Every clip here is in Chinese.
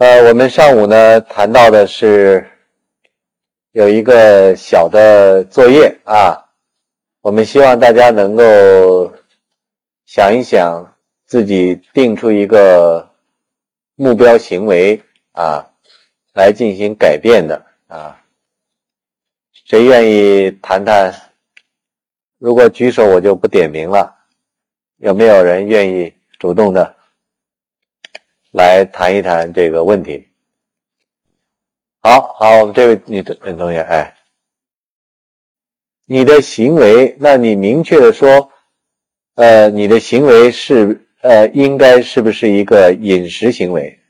呃，我们上午呢谈到的是有一个小的作业啊，我们希望大家能够想一想，自己定出一个目标行为啊，来进行改变的啊。谁愿意谈谈？如果举手，我就不点名了。有没有人愿意主动的？来谈一谈这个问题。好好，我们这位女女同学，哎，你的行为，那你明确的说，呃，你的行为是呃，应该是不是一个饮食行为？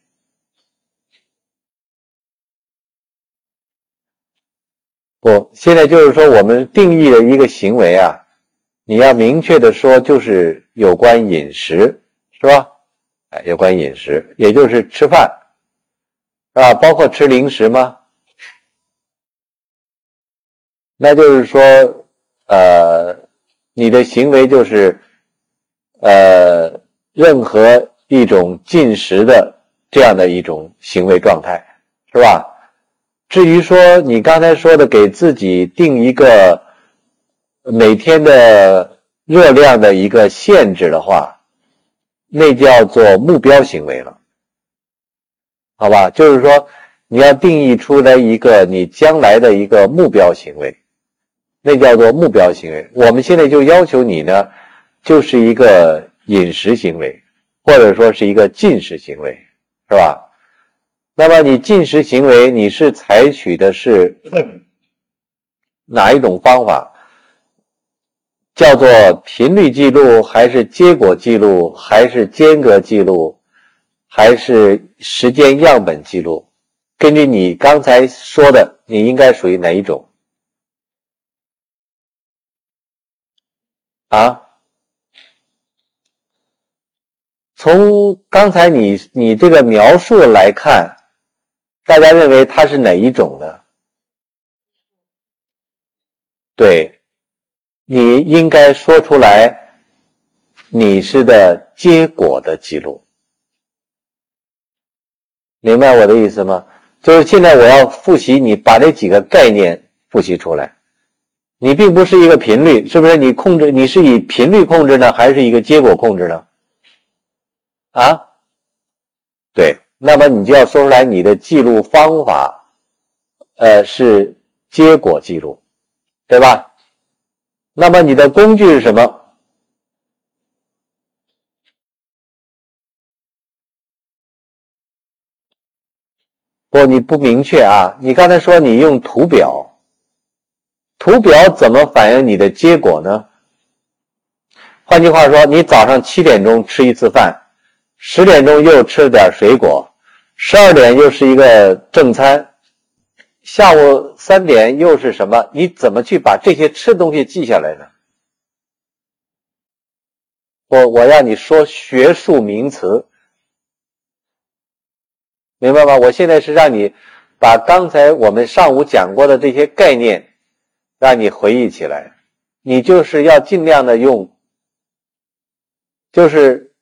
不，现在就是说，我们定义的一个行为啊，你要明确的说，就是有关饮食，是吧？哎，有关饮食，也就是吃饭，啊，包括吃零食吗？那就是说，呃，你的行为就是，呃，任何一种进食的这样的一种行为状态，是吧？至于说你刚才说的给自己定一个每天的热量的一个限制的话。那叫做目标行为了，好吧？就是说，你要定义出来一个你将来的一个目标行为，那叫做目标行为。我们现在就要求你呢，就是一个饮食行为，或者说是一个进食行为，是吧？那么你进食行为，你是采取的是 哪一种方法？叫做频率记录，还是结果记录，还是间隔记录，还是时间样本记录？根据你刚才说的，你应该属于哪一种？啊？从刚才你你这个描述来看，大家认为它是哪一种呢？对。你应该说出来，你是的结果的记录，明白我的意思吗？就是现在我要复习，你把这几个概念复习出来。你并不是一个频率，是不是？你控制你是以频率控制呢，还是一个结果控制呢？啊，对，那么你就要说出来你的记录方法，呃，是结果记录，对吧？那么你的工具是什么？不，你不明确啊！你刚才说你用图表，图表怎么反映你的结果呢？换句话说，你早上七点钟吃一次饭，十点钟又吃了点水果，十二点又是一个正餐。下午三点又是什么？你怎么去把这些吃的东西记下来呢？我我让你说学术名词，明白吗？我现在是让你把刚才我们上午讲过的这些概念，让你回忆起来。你就是要尽量的用，就是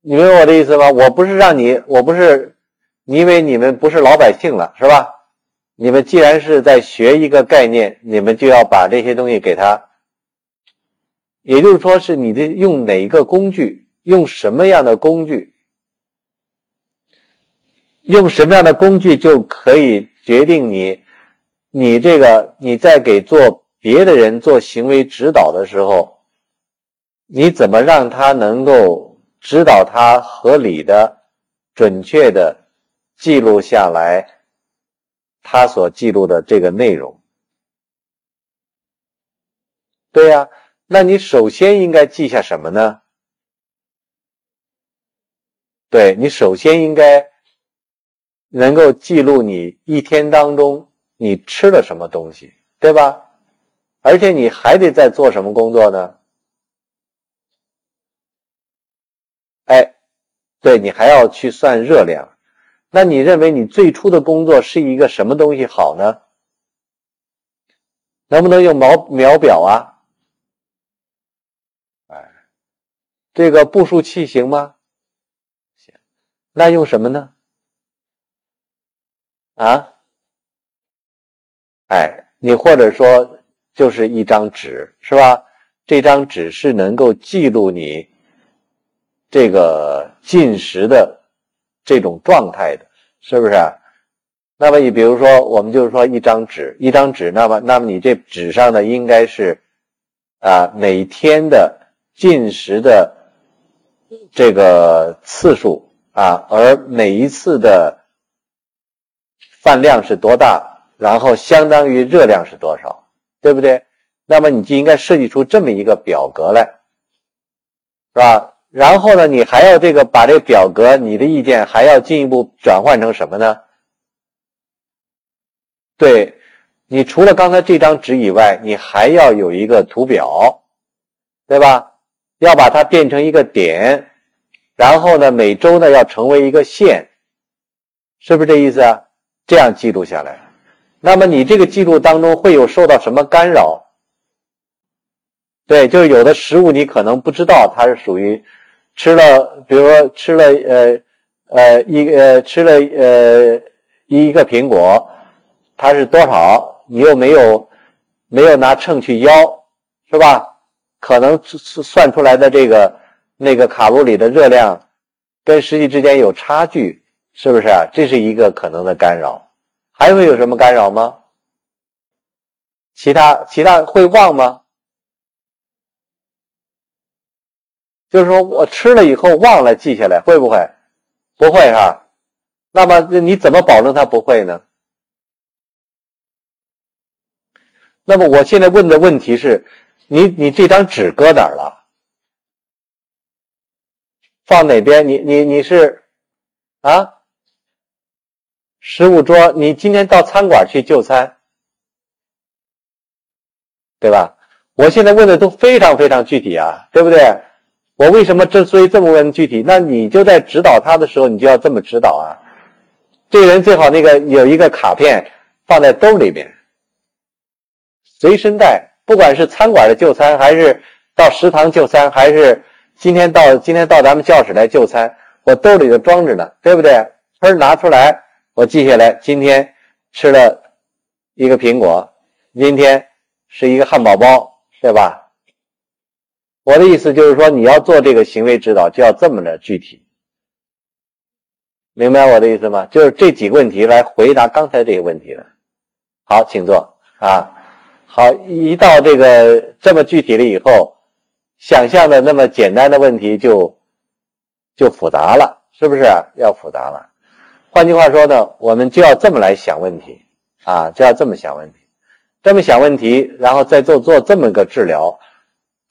你明白我的意思吗？我不是让你，我不是。因为你们不是老百姓了，是吧？你们既然是在学一个概念，你们就要把这些东西给他，也就是说，是你的用哪一个工具，用什么样的工具，用什么样的工具就可以决定你，你这个你在给做别的人做行为指导的时候，你怎么让他能够指导他合理的、准确的。记录下来，他所记录的这个内容，对呀，那你首先应该记下什么呢？对你首先应该能够记录你一天当中你吃了什么东西，对吧？而且你还得在做什么工作呢？哎，对你还要去算热量。那你认为你最初的工作是一个什么东西好呢？能不能用毛秒表啊？哎，这个步数器行吗？行。那用什么呢？啊？哎，你或者说就是一张纸，是吧？这张纸是能够记录你这个进食的这种状态的，是不是？那么你比如说，我们就是说一张纸，一张纸，那么那么你这纸上呢，应该是啊每天的进食的这个次数啊，而每一次的饭量是多大，然后相当于热量是多少，对不对？那么你就应该设计出这么一个表格来，是吧？然后呢，你还要这个把这表格，你的意见还要进一步转换成什么呢？对，你除了刚才这张纸以外，你还要有一个图表，对吧？要把它变成一个点，然后呢，每周呢要成为一个线，是不是这意思啊？这样记录下来，那么你这个记录当中会有受到什么干扰？对，就是有的食物你可能不知道它是属于吃了，比如说吃了呃呃一呃吃了呃一个苹果，它是多少？你又没有没有拿秤去腰，是吧？可能算出来的这个那个卡路里的热量跟实际之间有差距，是不是？这是一个可能的干扰。还会有什么干扰吗？其他其他会忘吗？就是说我吃了以后忘了记下来，会不会？不会哈。那么你怎么保证它不会呢？那么我现在问的问题是：你你这张纸搁哪儿了？放哪边？你你你是啊？食物桌？你今天到餐馆去就餐，对吧？我现在问的都非常非常具体啊，对不对？我为什么之所以这么问具体？那你就在指导他的时候，你就要这么指导啊。这个人最好那个有一个卡片放在兜里边，随身带。不管是餐馆的就餐，还是到食堂就餐，还是今天到今天到咱们教室来就餐，我兜里就装着呢，对不对？分拿出来，我记下来。今天吃了一个苹果，今天是一个汉堡包，对吧？我的意思就是说，你要做这个行为指导，就要这么的具体，明白我的意思吗？就是这几个问题来回答刚才这个问题的。好，请坐啊。好，一到这个这么具体了以后，想象的那么简单的问题就就复杂了，是不是？要复杂了。换句话说呢，我们就要这么来想问题啊，就要这么想问题，这么想问题，然后再做做这么个治疗。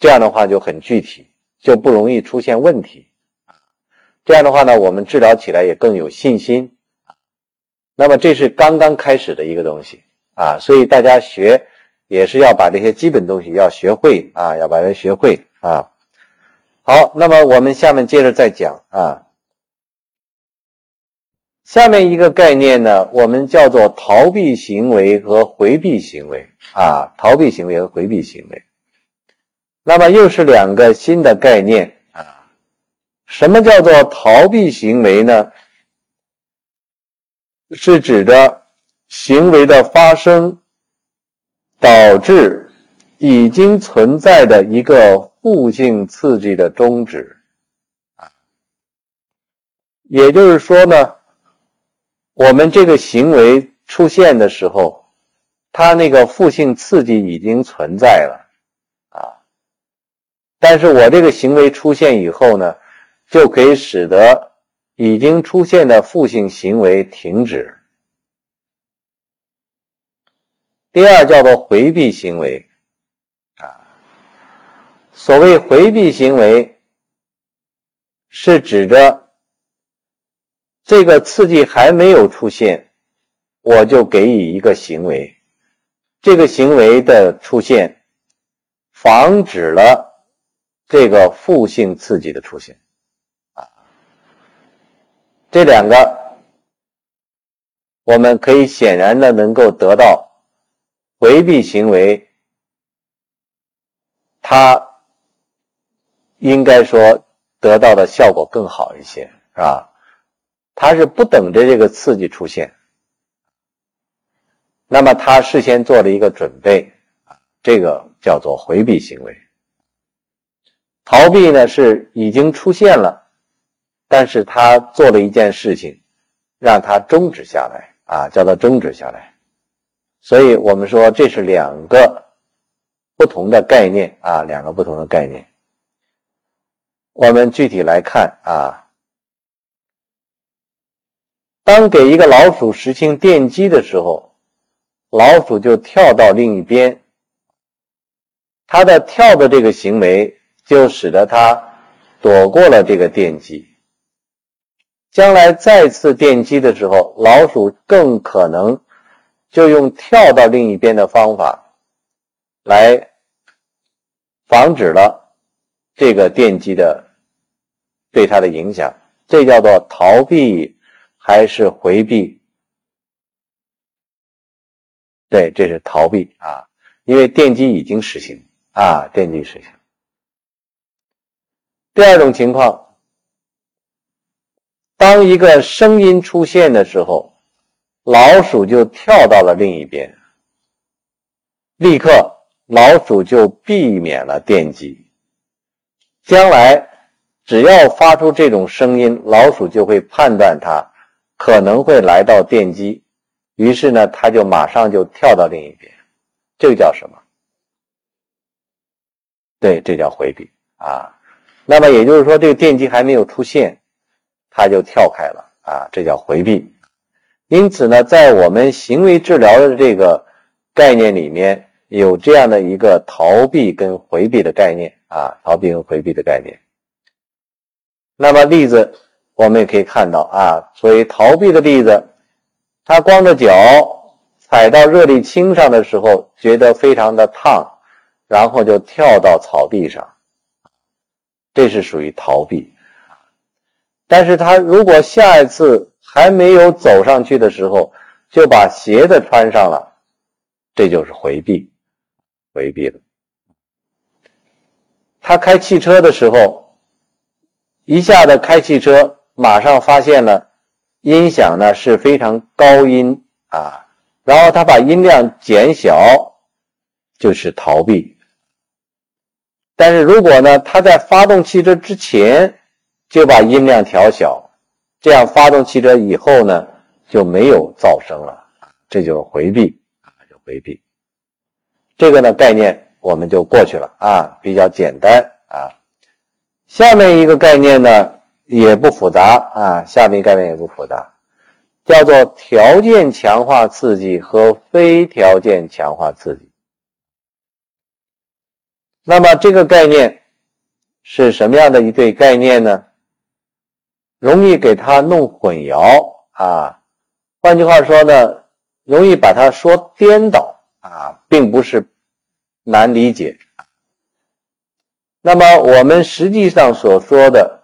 这样的话就很具体，就不容易出现问题这样的话呢，我们治疗起来也更有信心那么这是刚刚开始的一个东西啊，所以大家学也是要把这些基本东西要学会啊，要把它学会啊。好，那么我们下面接着再讲啊。下面一个概念呢，我们叫做逃避行为和回避行为啊，逃避行为和回避行为。那么又是两个新的概念啊！什么叫做逃避行为呢？是指的行为的发生导致已经存在的一个负性刺激的终止啊。也就是说呢，我们这个行为出现的时候，它那个负性刺激已经存在了。但是我这个行为出现以后呢，就可以使得已经出现的负性行为停止。第二叫做回避行为，啊，所谓回避行为，是指着这个刺激还没有出现，我就给予一个行为，这个行为的出现，防止了。这个负性刺激的出现，啊，这两个我们可以显然的能够得到回避行为，它应该说得到的效果更好一些，是吧？它是不等着这个刺激出现，那么他事先做了一个准备啊，这个叫做回避行为。逃避呢是已经出现了，但是他做了一件事情，让他终止下来啊，叫做终止下来。所以我们说这是两个不同的概念啊，两个不同的概念。我们具体来看啊，当给一个老鼠实行电击的时候。老鼠就跳到另一边，它的跳的这个行为就使得它躲过了这个电击。将来再次电击的时候，老鼠更可能就用跳到另一边的方法来防止了这个电击的对它的影响。这叫做逃避还是回避？对，这是逃避啊，因为电击已经实行啊，电击实行。第二种情况，当一个声音出现的时候，老鼠就跳到了另一边，立刻老鼠就避免了电击。将来只要发出这种声音，老鼠就会判断它可能会来到电击。于是呢，他就马上就跳到另一边，这叫什么？对，这叫回避啊。那么也就是说，这个电击还没有出现，他就跳开了啊，这叫回避。因此呢，在我们行为治疗的这个概念里面，有这样的一个逃避跟回避的概念啊，逃避跟回避的概念。那么例子我们也可以看到啊，所以逃避的例子。他光着脚踩到热力青上的时候，觉得非常的烫，然后就跳到草地上，这是属于逃避。但是他如果下一次还没有走上去的时候，就把鞋子穿上了，这就是回避，回避了。他开汽车的时候，一下子开汽车，马上发现了。音响呢是非常高音啊，然后他把音量减小，就是逃避。但是如果呢他在发动汽车之前就把音量调小，这样发动汽车以后呢就没有噪声了，这就回避啊，就回避。这个呢概念我们就过去了啊，比较简单啊。下面一个概念呢。也不复杂啊，下面概念也不复杂，叫做条件强化刺激和非条件强化刺激。那么这个概念是什么样的一对概念呢？容易给它弄混淆啊，换句话说呢，容易把它说颠倒啊，并不是难理解。那么我们实际上所说的。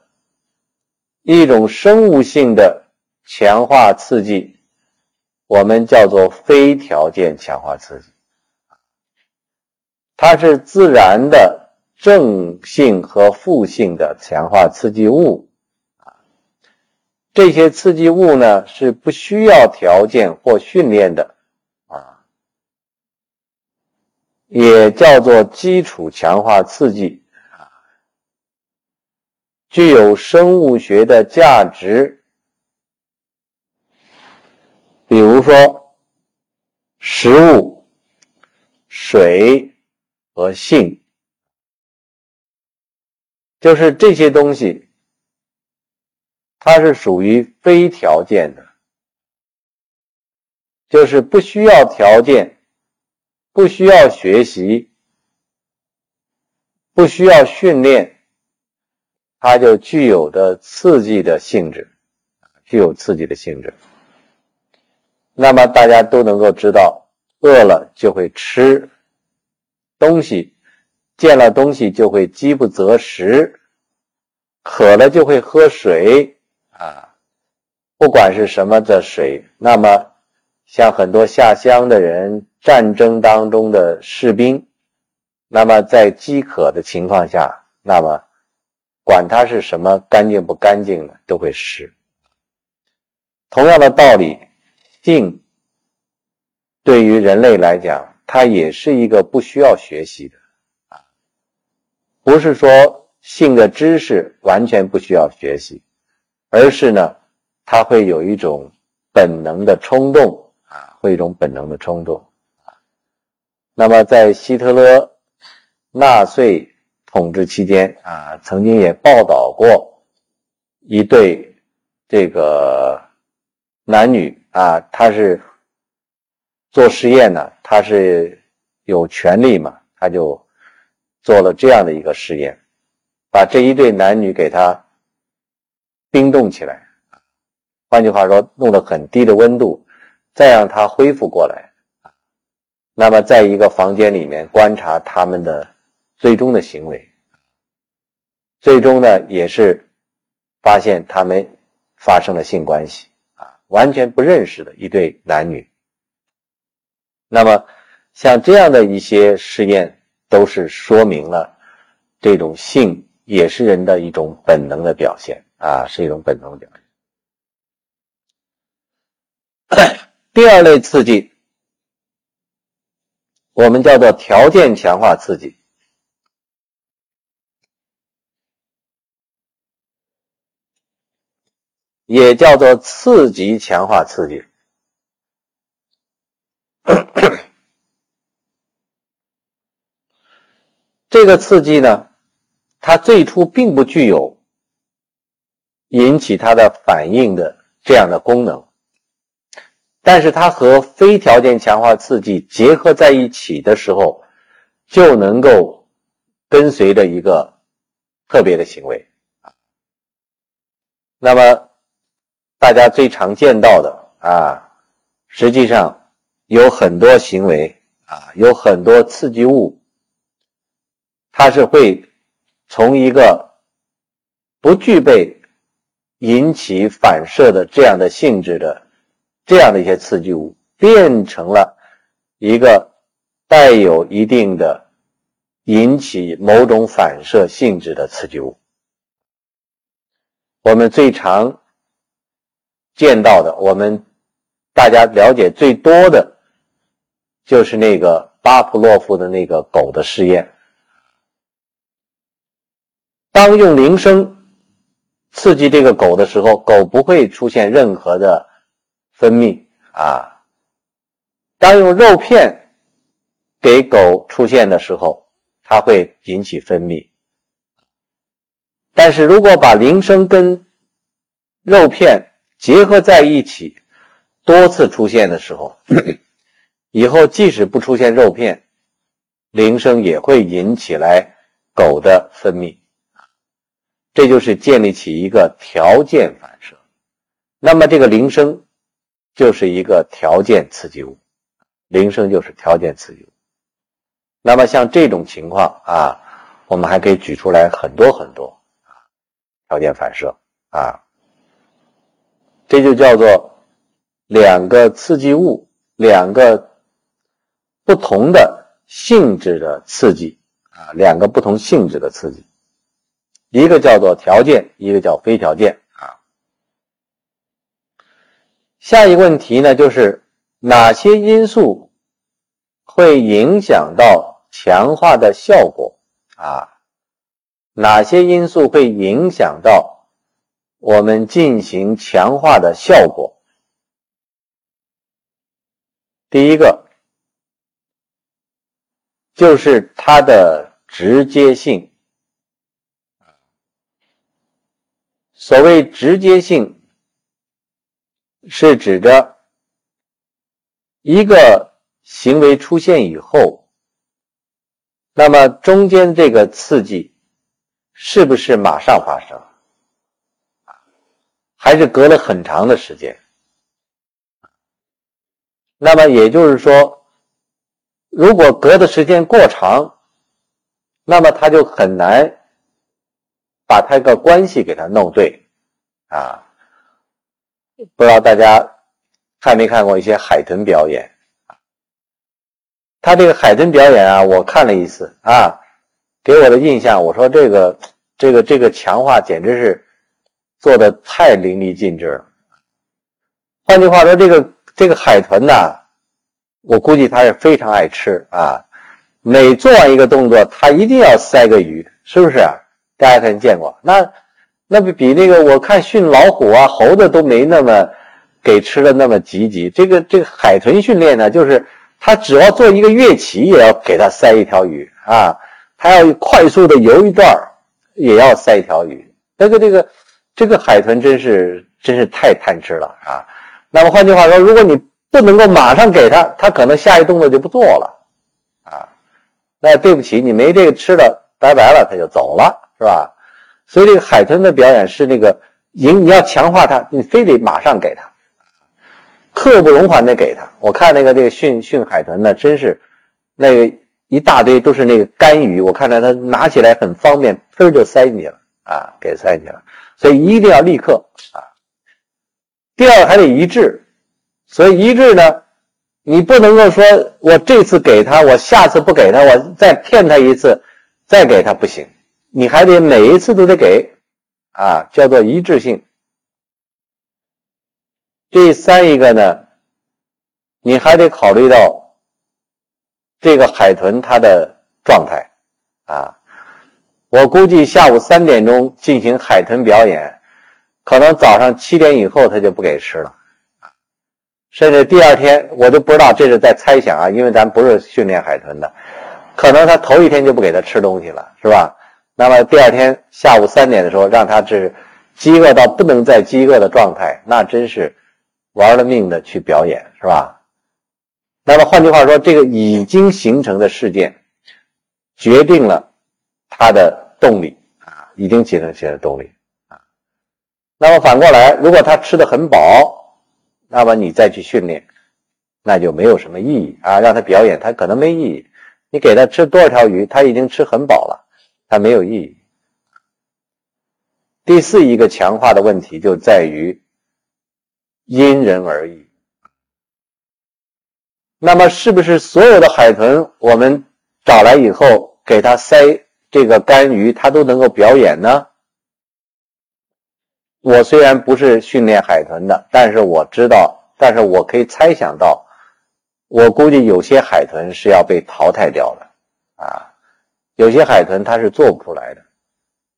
一种生物性的强化刺激，我们叫做非条件强化刺激，它是自然的正性和负性的强化刺激物啊。这些刺激物呢是不需要条件或训练的啊，也叫做基础强化刺激。啊具有生物学的价值，比如说食物、水和性，就是这些东西，它是属于非条件的，就是不需要条件，不需要学习，不需要训练。它就具有的刺激的性质，具有刺激的性质。那么大家都能够知道，饿了就会吃东西，见了东西就会饥不择食，渴了就会喝水啊，不管是什么的水。那么像很多下乡的人，战争当中的士兵，那么在饥渴的情况下，那么。管它是什么干净不干净的，都会湿。同样的道理，性对于人类来讲，它也是一个不需要学习的啊，不是说性的知识完全不需要学习，而是呢，它会有一种本能的冲动啊，会一种本能的冲动啊。那么在希特勒、纳粹统治期间啊，曾经也报道过一对这个男女啊，他是。做实验呢，他是有权利嘛，他就做了这样的一个实验，把这一对男女给他冰冻起来，换句话说，弄得很低的温度，再让他恢复过来，那么在一个房间里面观察他们的最终的行为，最终呢也是发现他们发生了性关系啊，完全不认识的一对男女。那么，像这样的一些试验，都是说明了这种性也是人的一种本能的表现啊，是一种本能的表现。第二类刺激，我们叫做条件强化刺激，也叫做刺激强化刺激。这个刺激呢，它最初并不具有引起它的反应的这样的功能，但是它和非条件强化刺激结合在一起的时候，就能够跟随着一个特别的行为啊。那么大家最常见到的啊，实际上。有很多行为啊，有很多刺激物，它是会从一个不具备引起反射的这样的性质的这样的一些刺激物，变成了一个带有一定的引起某种反射性质的刺激物。我们最常见到的，我们大家了解最多的。就是那个巴甫洛夫的那个狗的试验，当用铃声刺激这个狗的时候，狗不会出现任何的分泌啊。当用肉片给狗出现的时候，它会引起分泌。但是如果把铃声跟肉片结合在一起，多次出现的时候。以后即使不出现肉片，铃声也会引起来狗的分泌，这就是建立起一个条件反射。那么这个铃声就是一个条件刺激物，铃声就是条件刺激物。那么像这种情况啊，我们还可以举出来很多很多啊，条件反射啊，这就叫做两个刺激物，两个。不同的性质的刺激啊，两个不同性质的刺激，一个叫做条件，一个叫非条件啊。下一个问题呢，就是哪些因素会影响到强化的效果啊？哪些因素会影响到我们进行强化的效果？第一个。就是它的直接性。所谓直接性，是指着一个行为出现以后，那么中间这个刺激是不是马上发生，还是隔了很长的时间？那么也就是说。如果隔的时间过长，那么他就很难把他个关系给他弄对啊。不知道大家看没看过一些海豚表演？他这个海豚表演啊，我看了一次啊，给我的印象，我说这个这个这个强化简直是做的太淋漓尽致了。换句话说，这个这个海豚呐。我估计他是非常爱吃啊。每做完一个动作，他一定要塞个鱼，是不是？大家可能见过。那那比比那个我看训老虎啊、猴子都没那么给吃的那么积极。这个这个海豚训练呢，就是他只要做一个跃起，也要给他塞一条鱼啊。他要快速的游一段也要塞一条鱼。这个这个这个海豚真是真是太贪吃了啊。那么换句话说，如果你不能够马上给他，他可能下一动作就不做了啊。那对不起，你没这个吃的，拜拜了，他就走了，是吧？所以这个海豚的表演是那个赢，你要强化它，你非得马上给他，刻不容缓的给他。我看那个这个训训海豚呢，真是那个一大堆都是那个干鱼，我看着他拿起来很方便，砰就塞进去了啊，给塞进去了。所以一定要立刻啊。第二还得一致，所以一致呢。你不能够说，我这次给他，我下次不给他，我再骗他一次，再给他不行，你还得每一次都得给，啊，叫做一致性。第三一个呢，你还得考虑到这个海豚它的状态，啊，我估计下午三点钟进行海豚表演，可能早上七点以后它就不给吃了。甚至第二天我都不知道，这是在猜想啊，因为咱不是训练海豚的，可能他头一天就不给他吃东西了，是吧？那么第二天下午三点的时候，让他是饥饿到不能再饥饿的状态，那真是玩了命的去表演，是吧？那么换句话说，这个已经形成的事件，决定了他的动力啊，已经形成起来动力啊。那么反过来，如果他吃的很饱，那么你再去训练，那就没有什么意义啊！让他表演，他可能没意义。你给他吃多少条鱼，他已经吃很饱了，他没有意义。第四一个强化的问题就在于因人而异。那么是不是所有的海豚我们找来以后给它塞这个干鱼，它都能够表演呢？我虽然不是训练海豚的，但是我知道，但是我可以猜想到，我估计有些海豚是要被淘汰掉的，啊，有些海豚它是做不出来的，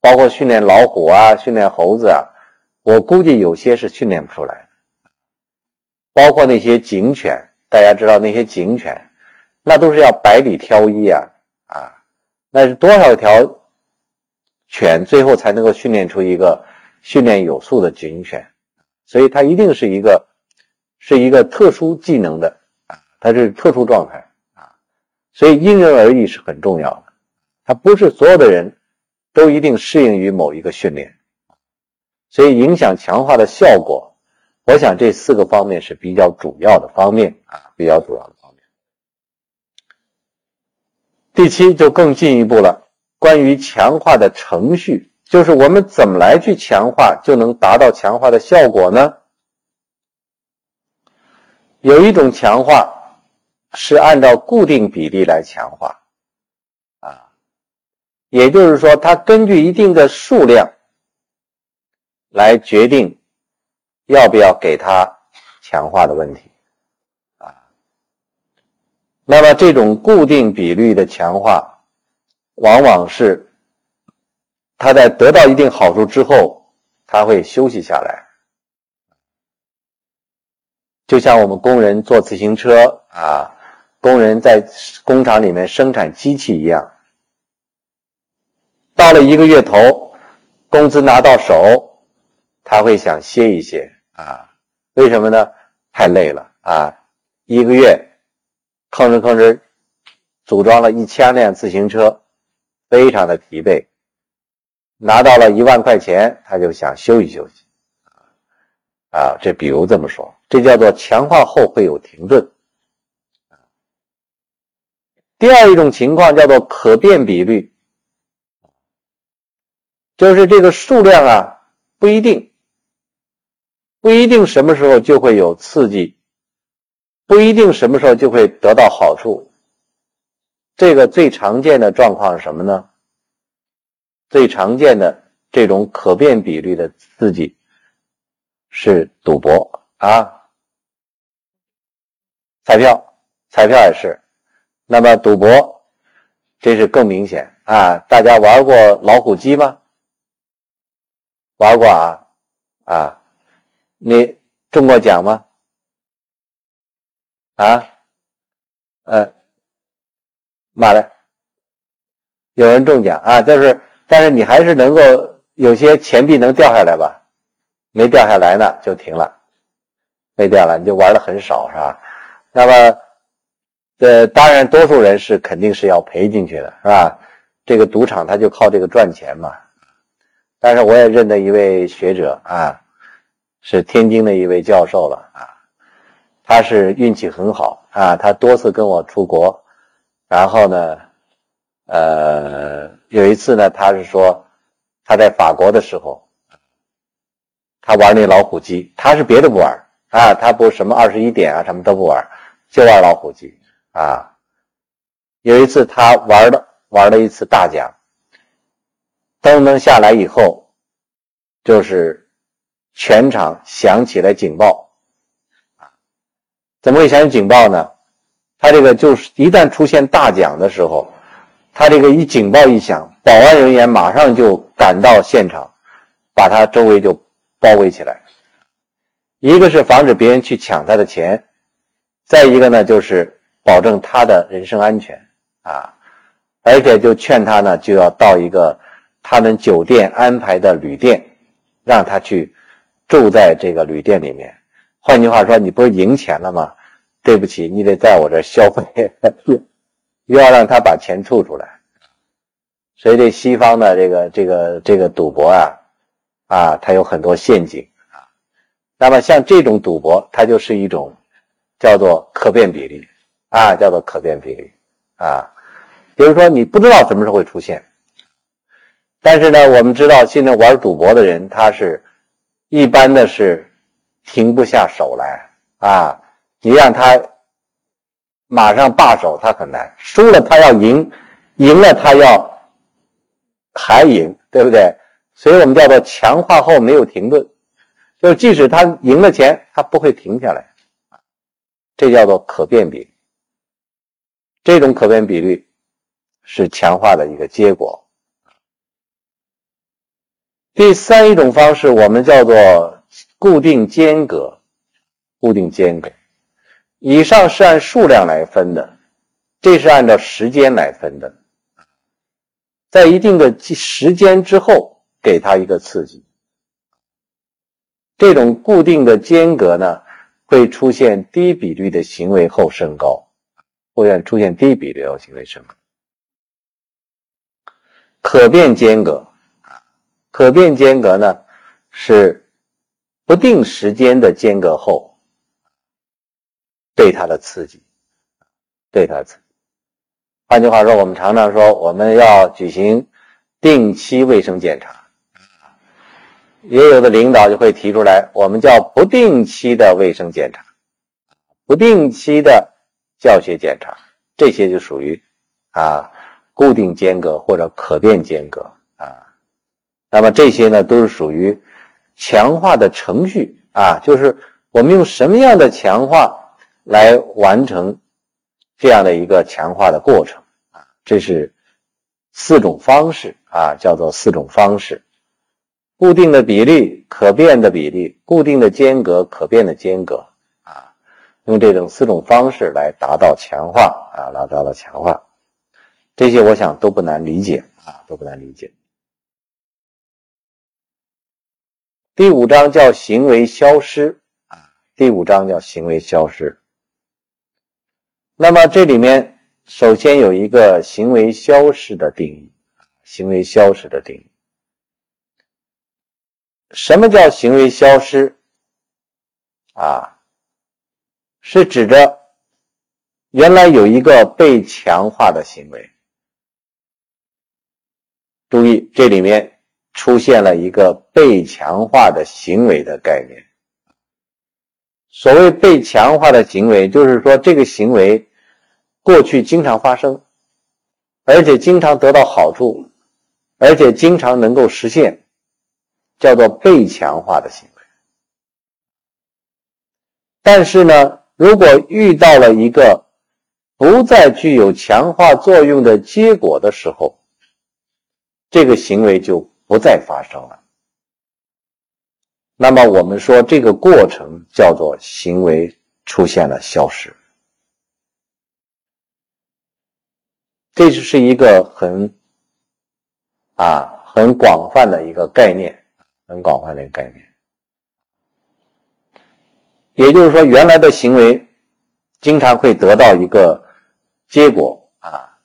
包括训练老虎啊，训练猴子啊，我估计有些是训练不出来，包括那些警犬，大家知道那些警犬，那都是要百里挑一啊，啊，那是多少条犬最后才能够训练出一个？训练有素的警犬，所以它一定是一个是一个特殊技能的啊，它是特殊状态啊，所以因人而异是很重要的。它不是所有的人都一定适应于某一个训练，所以影响强化的效果，我想这四个方面是比较主要的方面啊，比较主要的方面。第七就更进一步了，关于强化的程序。就是我们怎么来去强化，就能达到强化的效果呢？有一种强化是按照固定比例来强化，啊，也就是说，它根据一定的数量来决定要不要给它强化的问题，啊，那么这种固定比率的强化，往往是。他在得到一定好处之后，他会休息下来，就像我们工人坐自行车啊，工人在工厂里面生产机器一样。到了一个月头，工资拿到手，他会想歇一歇啊？为什么呢？太累了啊！一个月吭哧吭哧组装了一千辆自行车，非常的疲惫。拿到了一万块钱，他就想休息休息，啊，这比如这么说，这叫做强化后会有停顿。第二一种情况叫做可变比率，就是这个数量啊不一定，不一定什么时候就会有刺激，不一定什么时候就会得到好处。这个最常见的状况是什么呢？最常见的这种可变比率的刺激是赌博啊，彩票，彩票也是。那么赌博，这是更明显啊！大家玩过老虎机吗？玩过啊啊！你中过奖吗？啊？呃，妈的，有人中奖啊！就是，但是你还是能够有些钱币能掉下来吧？没掉下来呢，就停了。没掉了，你就玩的很少，是吧？那么。呃，当然，多数人是肯定是要赔进去的，是吧？这个赌场他就靠这个赚钱嘛。但是我也认得一位学者啊，是天津的一位教授了啊。他是运气很好啊，他多次跟我出国，然后呢，呃，有一次呢，他是说他在法国的时候，他玩那老虎机，他是别的不玩啊，他不什么二十一点啊，什么都不玩，就玩老虎机。啊，有一次他玩了玩了一次大奖，噔噔下来以后，就是全场响起了警报，啊，怎么会响起警报呢？他这个就是一旦出现大奖的时候，他这个一警报一响，保安人员马上就赶到现场，把他周围就包围起来，一个是防止别人去抢他的钱，再一个呢就是。保证他的人身安全啊，而且就劝他呢，就要到一个他们酒店安排的旅店，让他去住在这个旅店里面。换句话说，你不是赢钱了吗？对不起，你得在我这消费，又要让他把钱吐出来。所以这西方的这个这个这个赌博啊，啊，它有很多陷阱啊。那么像这种赌博，它就是一种叫做可变比例。啊，叫做可变比例啊，比如说你不知道什么时候会出现，但是呢，我们知道现在玩赌博的人，他是一般的是停不下手来啊，你让他马上罢手，他很难，输了他要赢，赢了他要还赢，对不对？所以我们叫做强化后没有停顿，就是即使他赢了钱，他不会停下来，这叫做可变比。这种可变比率是强化的一个结果。第三一种方式，我们叫做固定间隔。固定间隔，以上是按数量来分的，这是按照时间来分的。在一定的时间之后，给他一个刺激。这种固定的间隔呢，会出现低比率的行为后升高。会出现低比例的行为什么？可变间隔，可变间隔呢是不定时间的间隔后对它的刺激，对它刺激。换句话说，我们常常说我们要举行定期卫生检查，也有的领导就会提出来，我们叫不定期的卫生检查，不定期的。教学检查这些就属于啊固定间隔或者可变间隔啊，那么这些呢都是属于强化的程序啊，就是我们用什么样的强化来完成这样的一个强化的过程啊，这是四种方式啊，叫做四种方式：固定的比例、可变的比例、固定的间隔、可变的间隔啊。用这种四种方式来达到强化啊，来达到强化，这些我想都不难理解啊，都不难理解。第五章叫行为消失啊，第五章叫行为消失。那么这里面首先有一个行为消失的定义，行为消失的定义。什么叫行为消失啊？是指着原来有一个被强化的行为。注意，这里面出现了一个被强化的行为的概念。所谓被强化的行为，就是说这个行为过去经常发生，而且经常得到好处，而且经常能够实现，叫做被强化的行为。但是呢？如果遇到了一个不再具有强化作用的结果的时候，这个行为就不再发生了。那么我们说这个过程叫做行为出现了消失，这就是一个很啊很广泛的一个概念，很广泛的一个概念。也就是说，原来的行为经常会得到一个结果啊，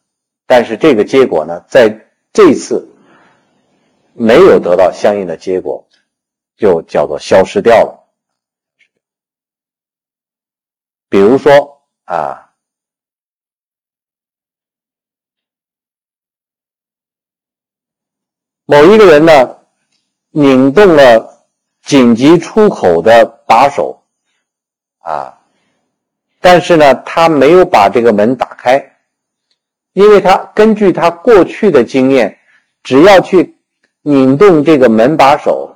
但是这个结果呢，在这次没有得到相应的结果。就叫做消失掉了。比如说啊，某一个人呢，拧动了紧急出口的把手啊，但是呢，他没有把这个门打开，因为他根据他过去的经验，只要去拧动这个门把手。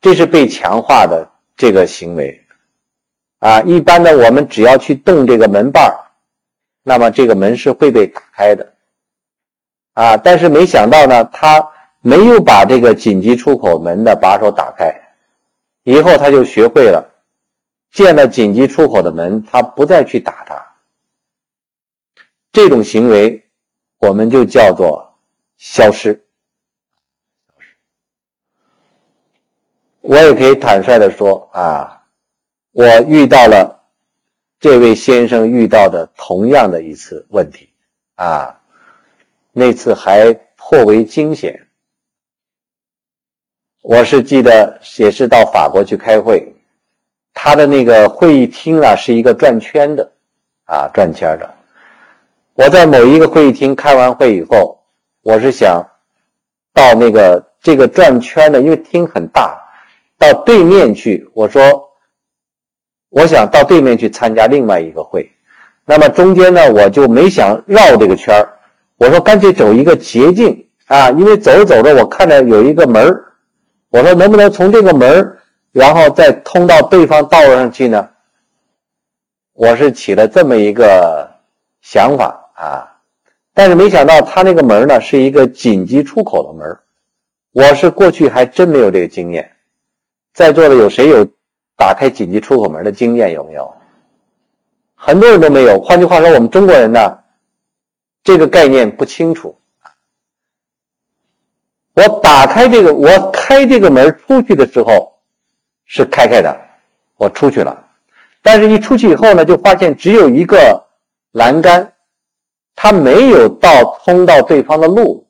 这是被强化的这个行为，啊，一般的我们只要去动这个门把那么这个门是会被打开的，啊，但是没想到呢，他没有把这个紧急出口门的把手打开，以后他就学会了，见了紧急出口的门，他不再去打它，这种行为我们就叫做消失。我也可以坦率的说啊，我遇到了这位先生遇到的同样的一次问题啊，那次还颇为惊险。我是记得也是到法国去开会，他的那个会议厅啊是一个转圈的啊转圈的。我在某一个会议厅开完会以后，我是想到那个这个转圈的，因为厅很大。到对面去，我说，我想到对面去参加另外一个会，那么中间呢，我就没想绕这个圈，我说干脆走一个捷径啊，因为走着走着，我看到有一个门，我说能不能从这个门，然后再通到对方道路上去呢？我是起了这么一个想法啊，但是没想到他那个门呢是一个紧急出口的门，我是过去还真没有这个经验。在座的有谁有打开紧急出口门的经验？有没有？很多人都没有。换句话说，我们中国人呢，这个概念不清楚。我打开这个，我开这个门出去的时候是开开的，我出去了。但是，一出去以后呢，就发现只有一个栏杆，它没有到通到对方的路。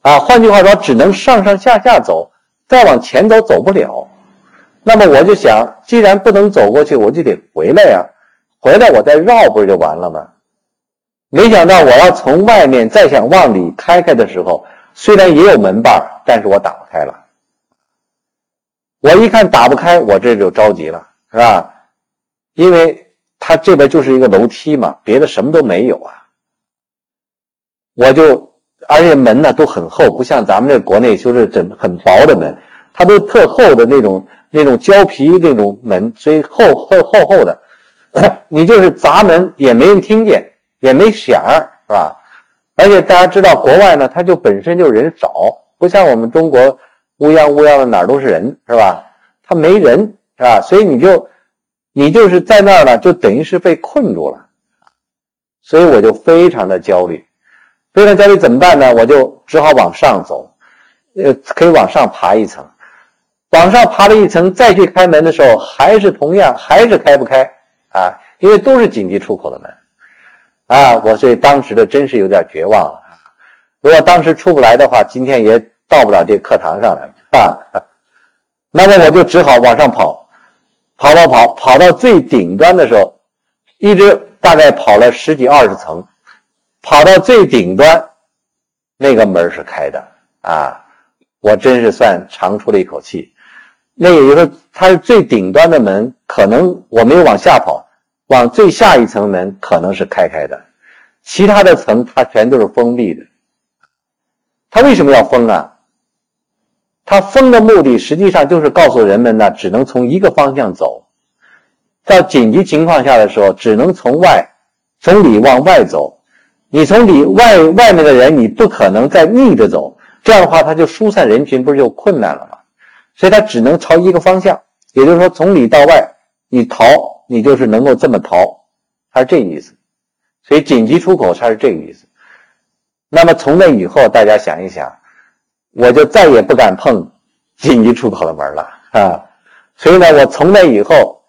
啊，换句话说，只能上上下下走。再往前走走不了，那么我就想，既然不能走过去，我就得回来呀。回来我再绕不就完了吗？没想到我要从外面再想往里开开的时候，虽然也有门把但是我打不开了。我一看打不开，我这就着急了，是吧？因为它这边就是一个楼梯嘛，别的什么都没有啊。我就。而且门呢都很厚，不像咱们这国内就是整很薄的门，它都特厚的那种那种胶皮那种门，所以厚厚厚厚的，你就是砸门也没人听见，也没响儿，是吧？而且大家知道国外呢，它就本身就人少，不像我们中国乌泱乌泱的哪儿都是人，是吧？它没人，是吧？所以你就你就是在那儿呢，就等于是被困住了，所以我就非常的焦虑。非常焦虑怎么办呢？我就只好往上走，呃，可以往上爬一层，往上爬了一层，再去开门的时候，还是同样，还是开不开啊？因为都是紧急出口的门啊！我所以当时的真是有点绝望了。如果当时出不来的话，今天也到不了这课堂上来啊。那么我就只好往上跑，跑跑跑，跑到最顶端的时候，一直大概跑了十几二十层。跑到最顶端，那个门是开的啊！我真是算长出了一口气。那也就是说，它是最顶端的门，可能我没有往下跑，往最下一层门可能是开开的，其他的层它全都是封闭的。它为什么要封啊？它封的目的实际上就是告诉人们呢，只能从一个方向走。到紧急情况下的时候，只能从外，从里往外走。你从里外外面的人，你不可能再逆着走，这样的话，他就疏散人群，不是就困难了吗？所以他只能朝一个方向，也就是说，从里到外，你逃，你就是能够这么逃，他是这个意思。所以紧急出口，它是这个意思。那么从那以后，大家想一想，我就再也不敢碰紧急出口的门了啊！所以呢，我从那以后，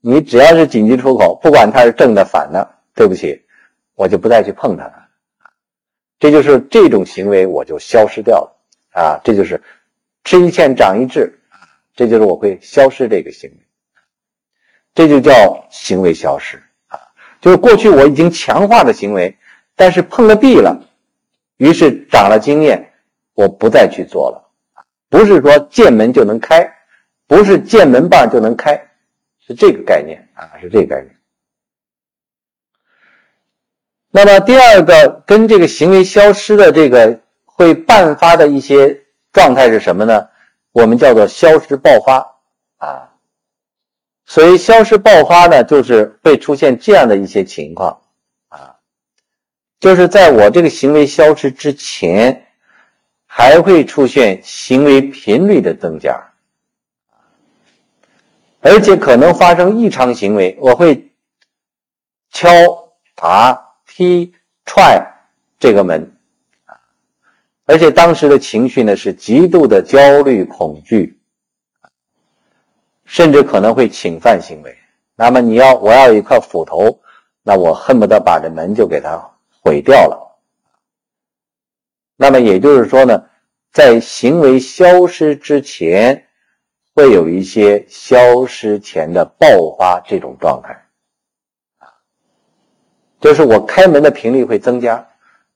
你只要是紧急出口，不管它是正的反的，对不起。我就不再去碰它了，这就是这种行为，我就消失掉了啊！这就是吃一堑长一智啊！这就是我会消失这个行为，这就叫行为消失啊！就是过去我已经强化的行为，但是碰了壁了，于是长了经验，我不再去做了不是说见门就能开，不是见门棒就能开，是这个概念啊，是这个概念。那么第二个跟这个行为消失的这个会伴发的一些状态是什么呢？我们叫做消失爆发啊。所以消失爆发呢，就是会出现这样的一些情况啊，就是在我这个行为消失之前，还会出现行为频率的增加，而且可能发生异常行为，我会敲打。踢踹这个门而且当时的情绪呢是极度的焦虑恐惧，甚至可能会侵犯行为。那么你要我要一块斧头，那我恨不得把这门就给它毁掉了。那么也就是说呢，在行为消失之前，会有一些消失前的爆发这种状态。就是我开门的频率会增加，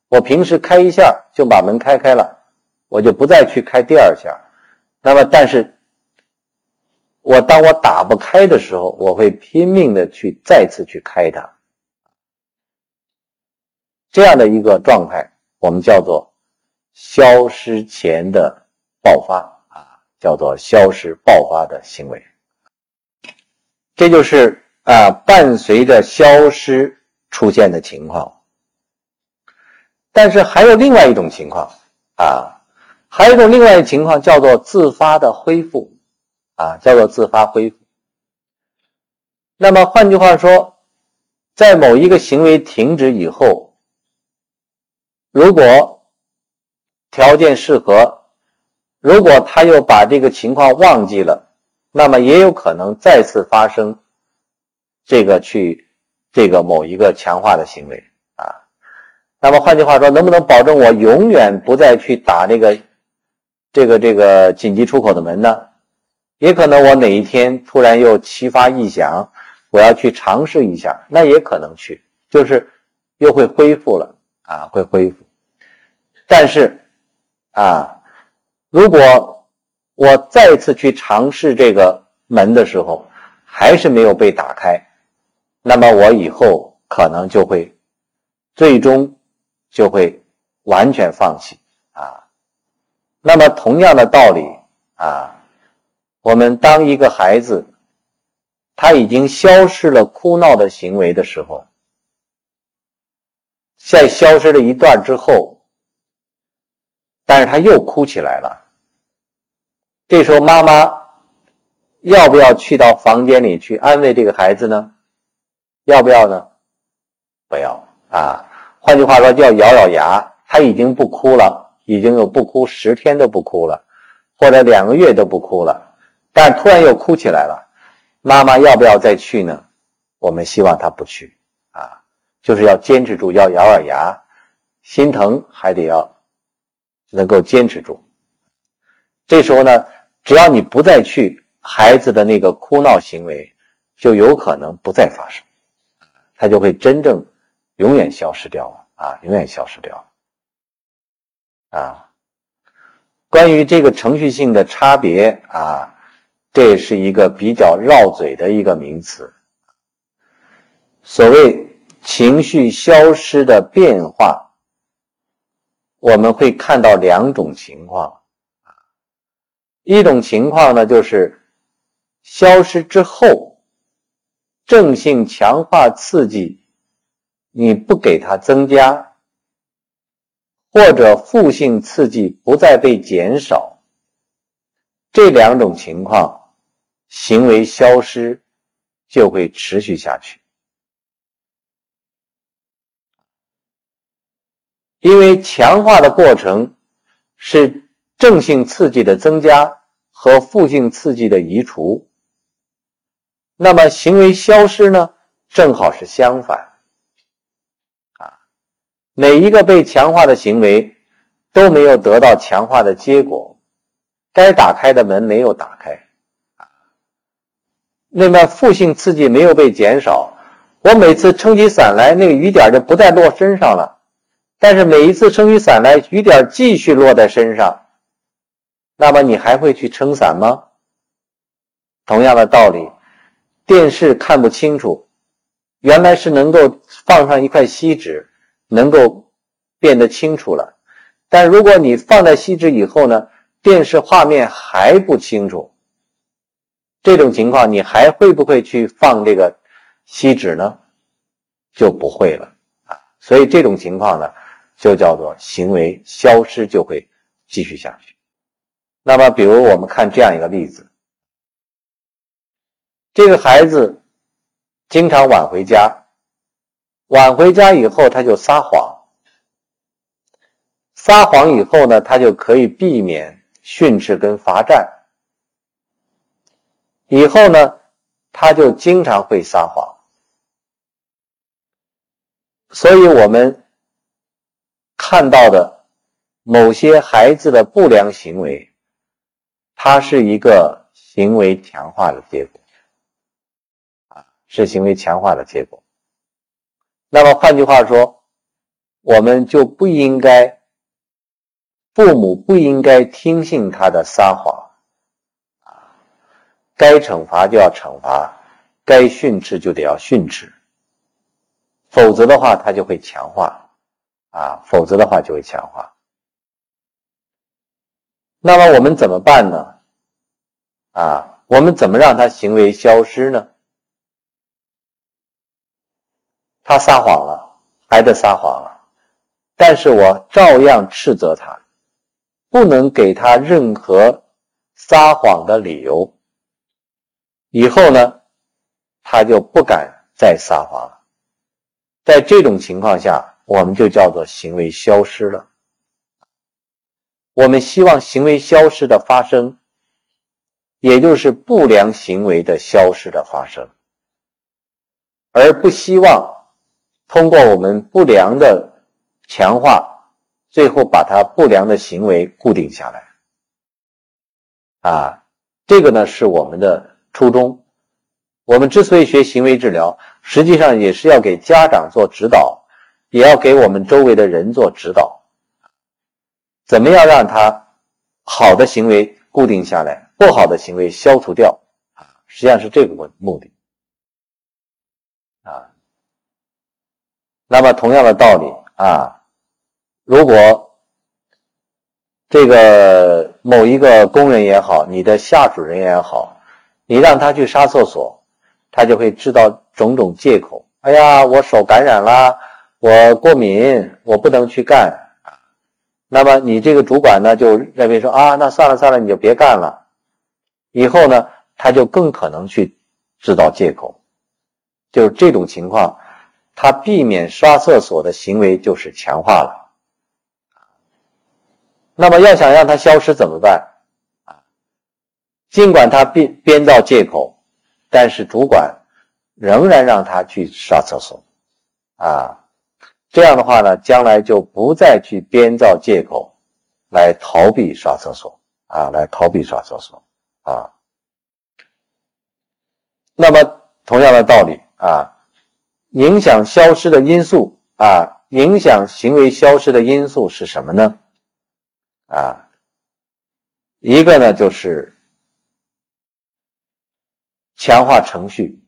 我平时开一下就把门开开了，我就不再去开第二下。那么，但是，我当我打不开的时候，我会拼命的去再次去开它。这样的一个状态，我们叫做消失前的爆发啊，叫做消失爆发的行为。这就是啊，伴随着消失。出现的情况，但是还有另外一种情况啊，还有一种另外一种情况叫做自发的恢复啊，叫做自发恢复。那么换句话说，在某一个行为停止以后，如果条件适合，如果他又把这个情况忘记了，那么也有可能再次发生这个去。这个某一个强化的行为啊，那么换句话说，能不能保证我永远不再去打这个这个这个紧急出口的门呢？也可能我哪一天突然又奇发异想，我要去尝试一下，那也可能去，就是又会恢复了啊，会恢复。但是啊，如果我再次去尝试这个门的时候，还是没有被打开。那么我以后可能就会，最终就会完全放弃啊。那么同样的道理啊，我们当一个孩子他已经消失了哭闹的行为的时候，在消失了一段之后，但是他又哭起来了。这时候妈妈要不要去到房间里去安慰这个孩子呢？要不要呢？不要啊！换句话说，就要咬咬牙。他已经不哭了，已经有不哭十天都不哭了，或者两个月都不哭了，但突然又哭起来了。妈妈要不要再去呢？我们希望他不去啊，就是要坚持住，要咬咬牙，心疼还得要能够坚持住。这时候呢，只要你不再去，孩子的那个哭闹行为就有可能不再发生。它就会真正永远消失掉了啊，永远消失掉了啊。关于这个程序性的差别啊，这是一个比较绕嘴的一个名词。所谓情绪消失的变化，我们会看到两种情况啊。一种情况呢，就是消失之后。正性强化刺激，你不给它增加，或者负性刺激不再被减少，这两种情况，行为消失就会持续下去。因为强化的过程是正性刺激的增加和负性刺激的移除，那么行为消失呢？正好是相反。啊，每一个被强化的行为都没有得到强化的结果，该打开的门没有打开。啊，那么负性刺激没有被减少，我每次撑起伞来，那个雨点就不再落身上了。但是每一次撑起伞来，雨点继续落在身上，那么你还会去撑伞吗？同样的道理，电视看不清楚，原来是能够放上一块锡纸，能够变得清楚了。但如果你放在锡纸以后呢，电视画面还不清楚，这种情况你还会不会去放这个锡纸呢？就不会了啊。所以这种情况呢。就叫做行为消失，就会继续下去。那么，比如我们看这样一个例子：这个孩子经常晚回家，晚回家以后他就撒谎，撒谎以后呢，他就可以避免训斥跟罚站。以后呢，他就经常会撒谎，所以我们。看到的某些孩子的不良行为，它是一个行为强化的结果，是行为强化的结果。那么换句话说，我们就不应该，父母不应该听信他的撒谎，啊，该惩罚就要惩罚，该训斥就得要训斥，否则的话，他就会强化。啊，否则的话就会强化。那么我们怎么办呢？啊，我们怎么让他行为消失呢？他撒谎了，孩子撒谎了，但是我照样斥责他，不能给他任何撒谎的理由。以后呢，他就不敢再撒谎了。在这种情况下。我们就叫做行为消失了。我们希望行为消失的发生，也就是不良行为的消失的发生，而不希望通过我们不良的强化，最后把它不良的行为固定下来。啊，这个呢是我们的初衷。我们之所以学行为治疗，实际上也是要给家长做指导。也要给我们周围的人做指导，怎么样让他好的行为固定下来，不好的行为消除掉啊？实际上是这个目目的那么同样的道理啊，如果这个某一个工人也好，你的下属人员也好，你让他去刷厕所，他就会知道种种借口。哎呀，我手感染了。我过敏，我不能去干。那么你这个主管呢，就认为说啊，那算了算了，你就别干了。以后呢，他就更可能去制造借口，就是这种情况，他避免刷厕所的行为就是强化了。那么要想让他消失怎么办啊？尽管他编编造借口，但是主管仍然让他去刷厕所啊。这样的话呢，将来就不再去编造借口来逃避刷厕所啊，来逃避刷厕所啊。那么同样的道理啊，影响消失的因素啊，影响行为消失的因素是什么呢？啊，一个呢就是强化程序。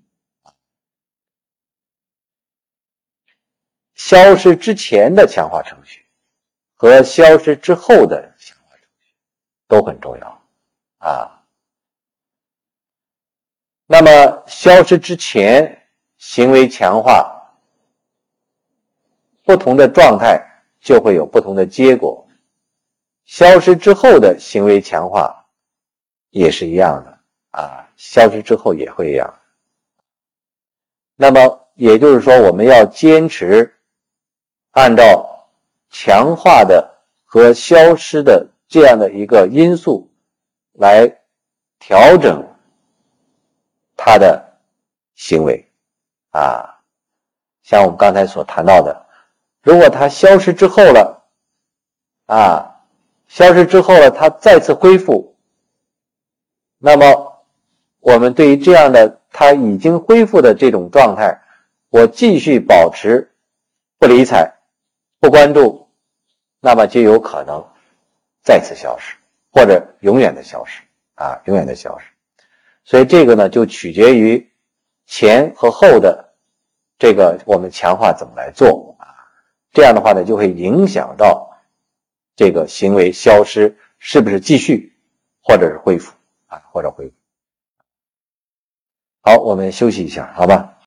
消失之前的强化程序和消失之后的强化程序都很重要啊。那么消失之前行为强化，不同的状态就会有不同的结果。消失之后的行为强化也是一样的啊，消失之后也会一样。那么也就是说，我们要坚持按照强化的和消失的这样的一个因素来调整他的行为啊。像我们刚才所谈到的，如果它消失之后了啊。消失之后了，它再次恢复。那么，我们对于这样的它已经恢复的这种状态，我继续保持不理睬、不关注，那么就有可能再次消失，或者永远的消失啊，永远的消失。所以这个呢，就取决于前和后的这个我们强化怎么来做啊。这样的话呢，就会影响到。这个行为消失是不是继续，或者是恢复啊，或者恢复？好，我们休息一下，好吧。